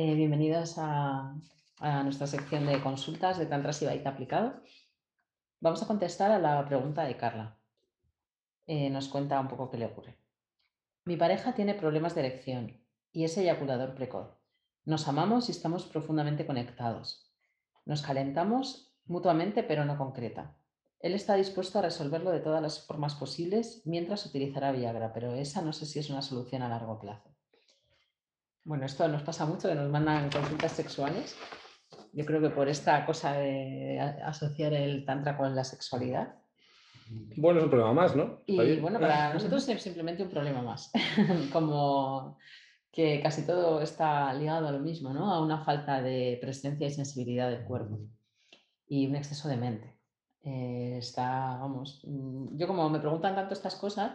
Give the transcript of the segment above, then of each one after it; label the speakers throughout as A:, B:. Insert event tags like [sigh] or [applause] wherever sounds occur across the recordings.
A: Eh, bienvenidos a, nuestra sección de consultas de Tantra Sibaita aplicado. Vamos a contestar a la pregunta de Carla. Eh, nos cuenta un poco qué le ocurre. Mi pareja tiene problemas de erección y es eyaculador precoz. Nos amamos y estamos profundamente conectados. Nos calentamos mutuamente, pero no concreta. Él está dispuesto a resolverlo de todas las formas posibles mientras utilizará Viagra, pero esa no sé si es una solución a largo plazo. Bueno, esto nos pasa mucho, que nos mandan consultas sexuales. Yo creo que por esta cosa de asociar el tantra con la sexualidad.
B: Bueno, es un problema más, ¿no?
A: Y bueno, para [laughs] nosotros es simplemente un problema más. [laughs] Como que casi todo está ligado a lo mismo, ¿no? A una falta de presencia y sensibilidad del cuerpo y un exceso de mente. Eh, está, vamos, mm, yo como me preguntan tanto estas cosas,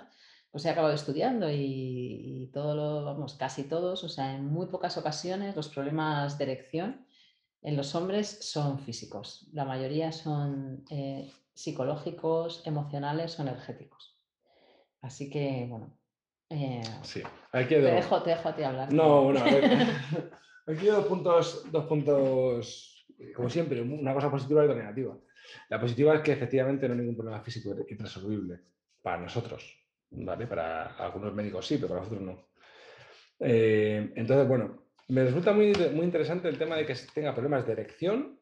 A: pues he acabado estudiando y, todo lo, vamos, casi todos, o sea, en muy pocas ocasiones los problemas de erección en los hombres son físicos, la mayoría son eh, psicológicos, emocionales o energéticos. Así que, bueno.
B: Eh, sí,
A: te, dejo, te dejo a ti hablar.
B: No, bueno, [laughs] aquí dos puntos, dos puntos, como siempre, una cosa positiva y otra negativa. La positiva es que efectivamente no hay ningún problema físico irresoluble para nosotros, ¿vale? Para algunos médicos sí, pero para nosotros no. Eh, entonces, bueno, me resulta muy, muy interesante el tema de que tenga problemas de erección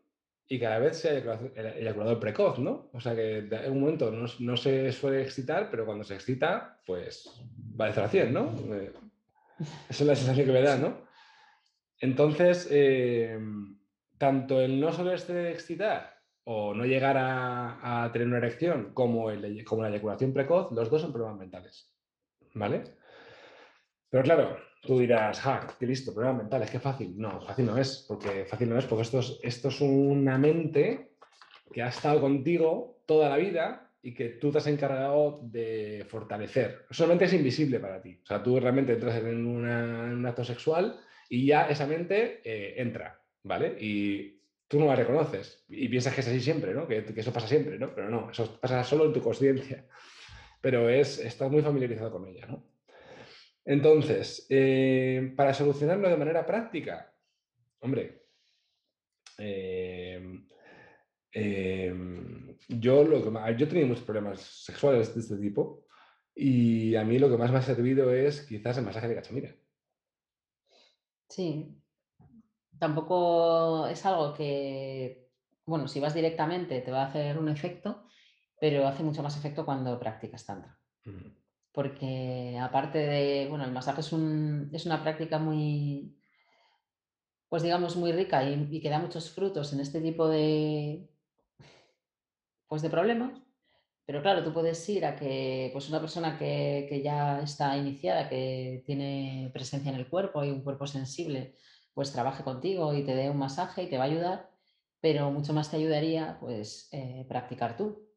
B: y cada vez sea eyaculador precoz, ¿no? O sea que en un momento no, se suele excitar, pero cuando se excita, pues va de 0 a 100, ¿no? Eh, esa es la sensación que me da, ¿no? Entonces, eh, tanto el no solerse excitar o no llegar a, tener una erección como, como la eyaculación precoz, los dos son problemas mentales. ¿Vale? Pero claro, tú dirás, ja, qué listo, problemas mentales, qué fácil. No, fácil no es, porque fácil no es, porque esto es, esto es una mente que ha estado contigo toda la vida y que tú te has encargado de fortalecer. Solamente es invisible para ti. O sea, tú realmente entras en, un acto sexual y ya esa mente eh, entra, ¿vale? Y tú no la reconoces y piensas que es así siempre, ¿no? Que, eso pasa siempre, ¿no? Pero no, eso pasa solo en tu conciencia. Pero es, estás muy familiarizado con ella, ¿no? Entonces, eh, para solucionarlo de manera práctica, hombre, eh, eh, yo, lo que yo he tenido muchos problemas sexuales de este tipo y a mí lo que más me ha servido es quizás el masaje de cachemira.
A: Sí, tampoco es algo que, bueno, si vas directamente te va a hacer un efecto, pero hace mucho más efecto cuando practicas tantra. Porque aparte de, bueno, el masaje es, es una práctica muy, pues digamos, muy rica y, que da muchos frutos en este tipo de, pues de problemas. Pero claro, tú puedes ir a que pues una persona que, que, ya está iniciada, que tiene presencia en el cuerpo y un cuerpo sensible, pues trabaje contigo y te dé un masaje y te va a ayudar, pero mucho más te ayudaría pues eh, practicar tú,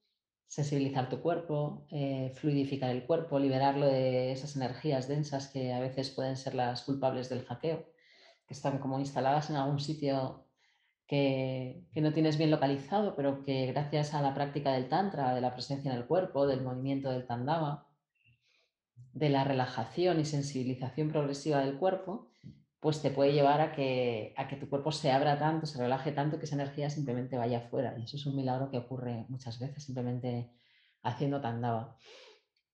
A: sensibilizar tu cuerpo, eh, fluidificar el cuerpo, liberarlo de esas energías densas que a veces pueden ser las culpables del hackeo, que están como instaladas en algún sitio que, que, no tienes bien localizado, pero que gracias a la práctica del tantra, de la presencia en el cuerpo, del movimiento del tandava, de la relajación y sensibilización progresiva del cuerpo, pues te puede llevar a que, a que tu cuerpo se abra tanto, se relaje tanto, que esa energía simplemente vaya afuera. Y eso es un milagro que ocurre muchas veces, simplemente haciendo tandava.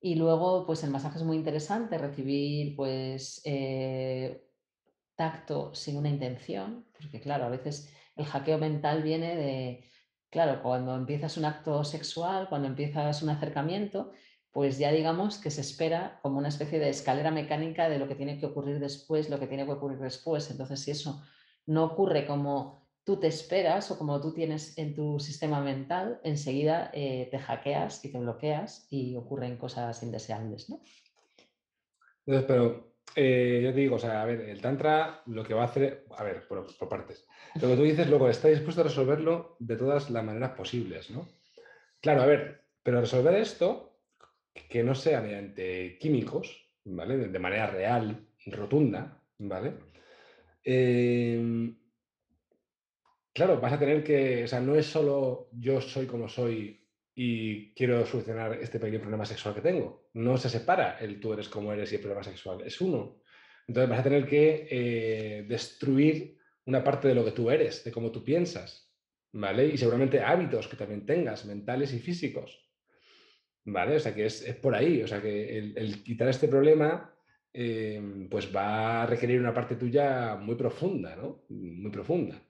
A: Y luego, pues el masaje es muy interesante, recibir pues eh, tacto sin una intención, porque claro, a veces el hackeo mental viene de, claro, cuando empiezas un acto sexual, cuando empiezas un acercamiento, pues ya digamos que se espera como una especie de escalera mecánica de lo que tiene que ocurrir después, lo que tiene que ocurrir después. Entonces, si eso no ocurre como tú te esperas o como tú tienes en tu sistema mental, enseguida eh, te hackeas y te bloqueas y ocurren cosas indeseables. ¿no?
B: Entonces, pero eh, yo te digo, o sea, a ver, el Tantra lo que va a hacer, a ver, por, por partes. Lo que tú dices, luego está dispuesto a resolverlo de todas las maneras posibles, ¿no? Claro, a ver, pero resolver esto que no sea mediante químicos, ¿vale? De, manera real, rotunda, ¿vale? Em, claro, vas a tener que, o sea, no es solo yo soy como soy y quiero solucionar este pequeño problema sexual que tengo. No se separa el tú eres como eres y el problema sexual, es uno. Entonces vas a tener que eh, destruir una parte de lo que tú eres, de cómo tú piensas, ¿vale? Y seguramente hábitos que también tengas, mentales y físicos, ¿vale? O sea que es, por ahí, o sea que el, quitar este problema, em, pues va a requerir una parte tuya muy profunda, ¿no? Muy profunda.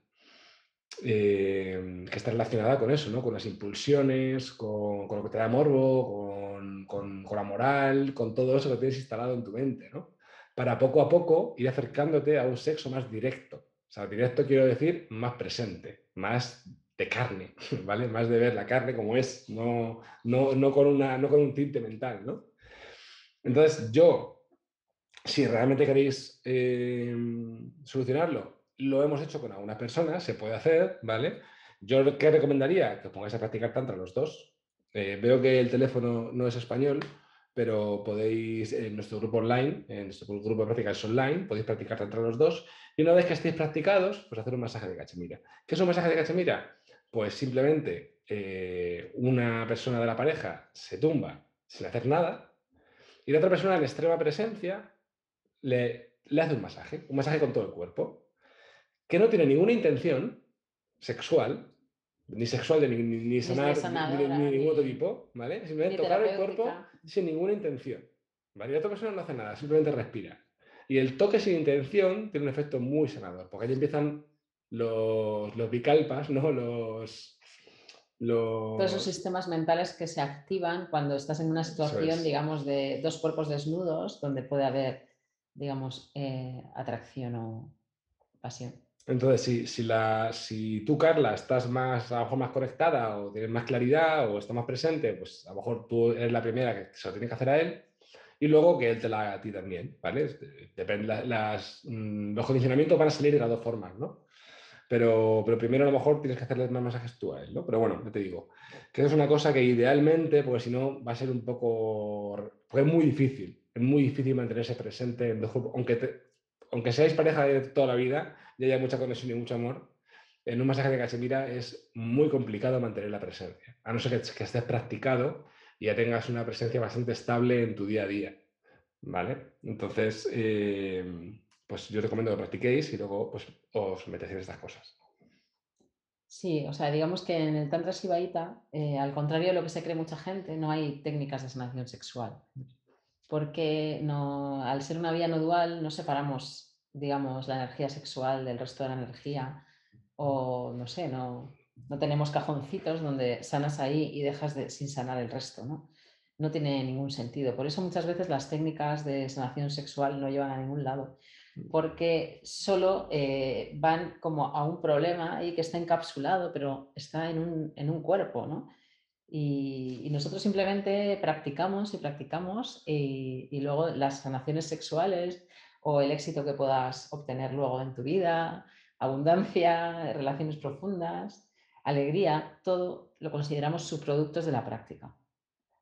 B: Em, que está relacionada con eso, ¿no? Con las impulsiones, con, lo que te da morbo, con, la moral, con todo eso que tienes instalado en tu mente, ¿no? Para poco a poco ir acercándote a un sexo más directo. O sea, directo quiero decir más presente, más de carne, [laughs] ¿vale? Más de ver la carne como es, no, no, con, una, no con un tinte mental, ¿no? Entonces, yo, si realmente queréis em, solucionarlo, lo hemos hecho con algunas personas, se puede hacer, ¿vale? Yo, ¿qué recomendaría? Que os pongáis a practicar tantra los dos. Eh, veo que el teléfono no es español, pero podéis, en nuestro grupo online, en nuestro grupo de prácticas online, podéis practicar tantra los dos. Y una vez que estéis practicados, pues hacer un masaje de cachemira. ¿Qué es un masaje de cachemira? Pues simplemente eh, una persona de la pareja se tumba sin hacer nada y la otra persona en extrema presencia le, le hace un masaje, un masaje con todo el cuerpo que no tiene ninguna intención sexual, ni sexual de ni, ni, sanar, ni, ningún otro tipo, ¿vale? Simplemente tocar el cuerpo sin ninguna intención. ¿vale? Y la otra persona no hace nada, simplemente respira. Y el toque sin intención tiene un efecto muy sanador, porque ahí empiezan los, los bicalpas, ¿no? Los, los...
A: Todos esos sistemas mentales que se activan cuando estás en una situación, digamos, de dos cuerpos desnudos, donde puede haber, digamos, eh, atracción o pasión.
B: Entonces, si, si, la, si tú, Carla, estás más, a lo mejor más conectada o tienes más claridad o estás más presente, pues a lo mejor tú eres la primera que se lo tiene que hacer a él y luego que él te la haga a ti también, ¿vale? Depende, las, mm, los condicionamientos van a salir de las dos formas, ¿no? Pero, pero primero a lo mejor tienes que hacerle más masajes tú a él, ¿no? Pero bueno, ya te digo, que es una cosa que idealmente, porque si no va a ser un poco, porque es muy difícil, es muy difícil mantenerse presente en dos grupos, aunque te, aunque seáis pareja de toda la vida y haya mucha conexión y mucho amor, en un masaje de cachemira es muy complicado mantener la presencia, a no ser que, estés practicado y ya tengas una presencia bastante estable en tu día a día. ¿Vale? Entonces, eh, pues yo recomiendo que practiquéis y luego pues, os metéis en estas cosas.
A: Sí, o sea, digamos que en el Tantra Shivaita, eh, al contrario de lo que se cree mucha gente, no hay técnicas de sanación sexual porque no, al ser una vía no dual no separamos, digamos, la energía sexual del resto de la energía o no sé, no, no tenemos cajoncitos donde sanas ahí y dejas de, sin sanar el resto, ¿no? No tiene ningún sentido. Por eso muchas veces las técnicas de sanación sexual no llevan a ningún lado, porque solo eh, van como a un problema ahí que está encapsulado, pero está en un, en un cuerpo, ¿no? Y, nosotros simplemente practicamos y practicamos y, luego las sanaciones sexuales o el éxito que puedas obtener luego en tu vida, abundancia, [laughs] relaciones profundas, alegría, todo lo consideramos subproductos de la práctica.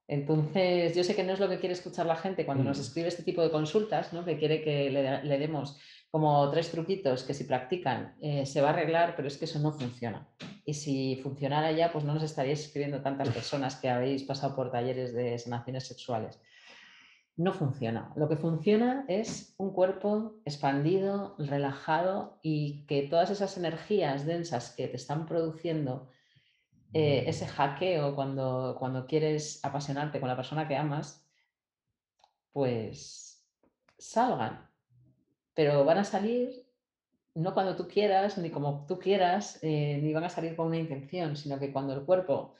A: Entonces, yo sé que no es lo que quiere escuchar la gente cuando nos mm. escribe este tipo de consultas, ¿no? que quiere que le, demos como tres truquitos que si practican eh, se va a arreglar, pero es que eso no funciona. Y si funcionara ya, pues no nos estaríais escribiendo tantas [laughs] personas que habéis pasado por talleres de sanaciones sexuales. No funciona. Lo que funciona es un cuerpo expandido, relajado y que todas esas energías densas que te están produciendo eh, ese hackeo cuando, cuando quieres apasionarte con la persona que amas, pues salgan. Pero van a salir no cuando tú quieras, ni como tú quieras, eh, ni van a salir con una intención, sino que cuando el cuerpo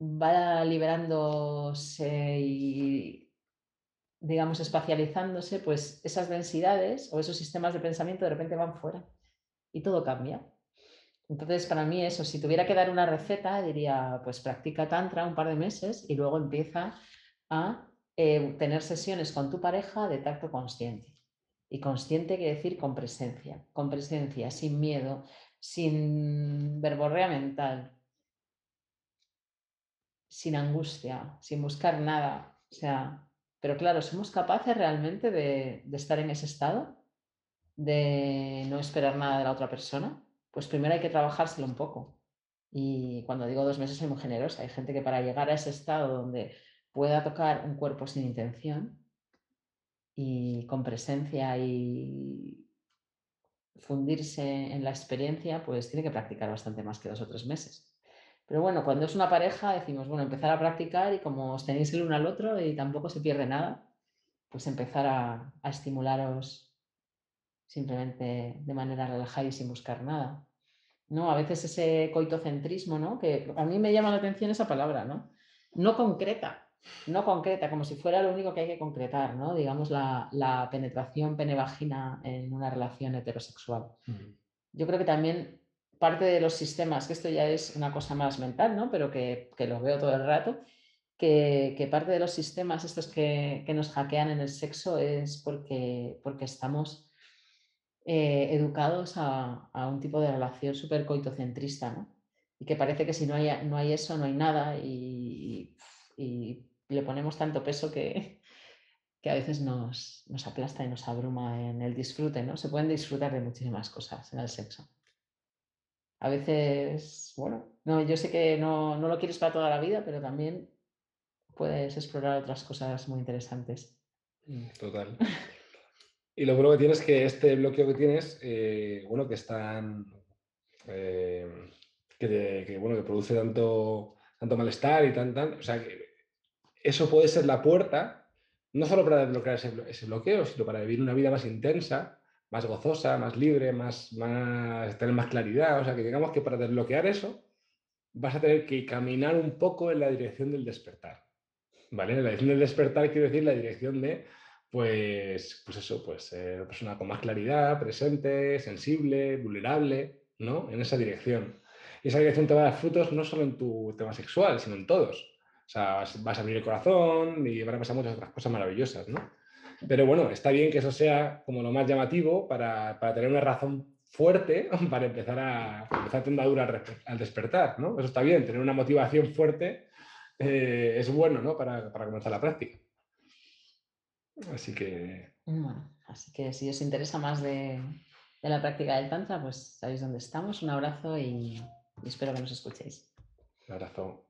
A: va liberándose y, digamos, espacializándose, pues esas densidades o esos sistemas de pensamiento de repente van fuera y todo cambia. Entonces, para mí eso, si tuviera que dar una receta, diría, pues practica tantra un par de meses y luego empieza a eh, tener sesiones con tu pareja de tacto consciente. Y consciente quiere decir con presencia, con presencia, sin miedo, sin verborrea mental, sin angustia, sin buscar nada. O sea, pero claro, ¿somos capaces realmente de, de estar en ese estado? ¿De no esperar nada de la otra persona? Pues primero hay que trabajárselo un poco. Y cuando digo dos meses soy muy generosa. Hay gente que para llegar a ese estado donde pueda tocar un cuerpo sin intención, y con presencia y fundirse en la experiencia, pues tiene que practicar bastante más que dos o tres meses. Pero bueno, cuando es una pareja decimos, bueno, empezar a practicar y como os tenéis el uno al otro y tampoco se pierde nada, pues empezar a, estimularos simplemente de manera relajada y sin buscar nada. ¿no? A veces ese coitocentrismo, ¿no? Que a mí me llama la atención esa palabra, ¿no? No concreta, no concreta, como si fuera lo único que hay que concretar, ¿no? Digamos, la, penetración penevagina en una relación heterosexual. Yo creo que también parte de los sistemas, que esto ya es una cosa más mental, ¿no? Pero que, lo veo todo el rato, que, parte de los sistemas estos que, nos hackean en el sexo es porque, porque estamos eh, educados a, un tipo de relación súper coitocentrista, ¿no? Y que parece que si no hay, no hay eso, no hay nada y, le ponemos tanto peso que, [laughs] que a veces nos, nos, aplasta y nos abruma en el disfrute, ¿no? Se pueden disfrutar de muchísimas cosas en el sexo. A veces, bueno, no, yo sé que no, no lo quieres para toda la vida, pero también puedes explorar otras cosas muy interesantes.
B: Mm, total. [laughs] Y lo bueno que tienes es que este bloqueo que tienes, eh, bueno, que están. Eh, que, bueno, que produce tanto, tanto malestar y tan. O sea, que eso puede ser la puerta, no solo para desbloquear ese, bloqueo, sino para vivir una vida más intensa, más gozosa, más libre, más, más, tener más claridad. O sea, que digamos que para desbloquear eso, vas a tener que caminar un poco en la dirección del despertar. ¿Vale? La dirección del despertar quiero decir la dirección de pues, pues eso, pues ser una persona con más claridad, presente, sensible, vulnerable, ¿no? En esa dirección. Y esa dirección te va a dar frutos no solo en tu tema sexual, sino en todos. O sea, vas, a abrir el corazón y van a pasar muchas otras cosas maravillosas, ¿no? Pero bueno, está bien que eso sea como lo más llamativo para, para tener una razón fuerte [laughs] para empezar a empezar a andadura al despertar, ¿no? Eso está bien, tener una motivación fuerte eh, es bueno, ¿no? Para, para comenzar la práctica. Así que...
A: Bueno, así que si os interesa más de, la práctica del Tantra, pues sabéis dónde estamos. Un abrazo y, y espero que nos escuchéis.
B: Un abrazo.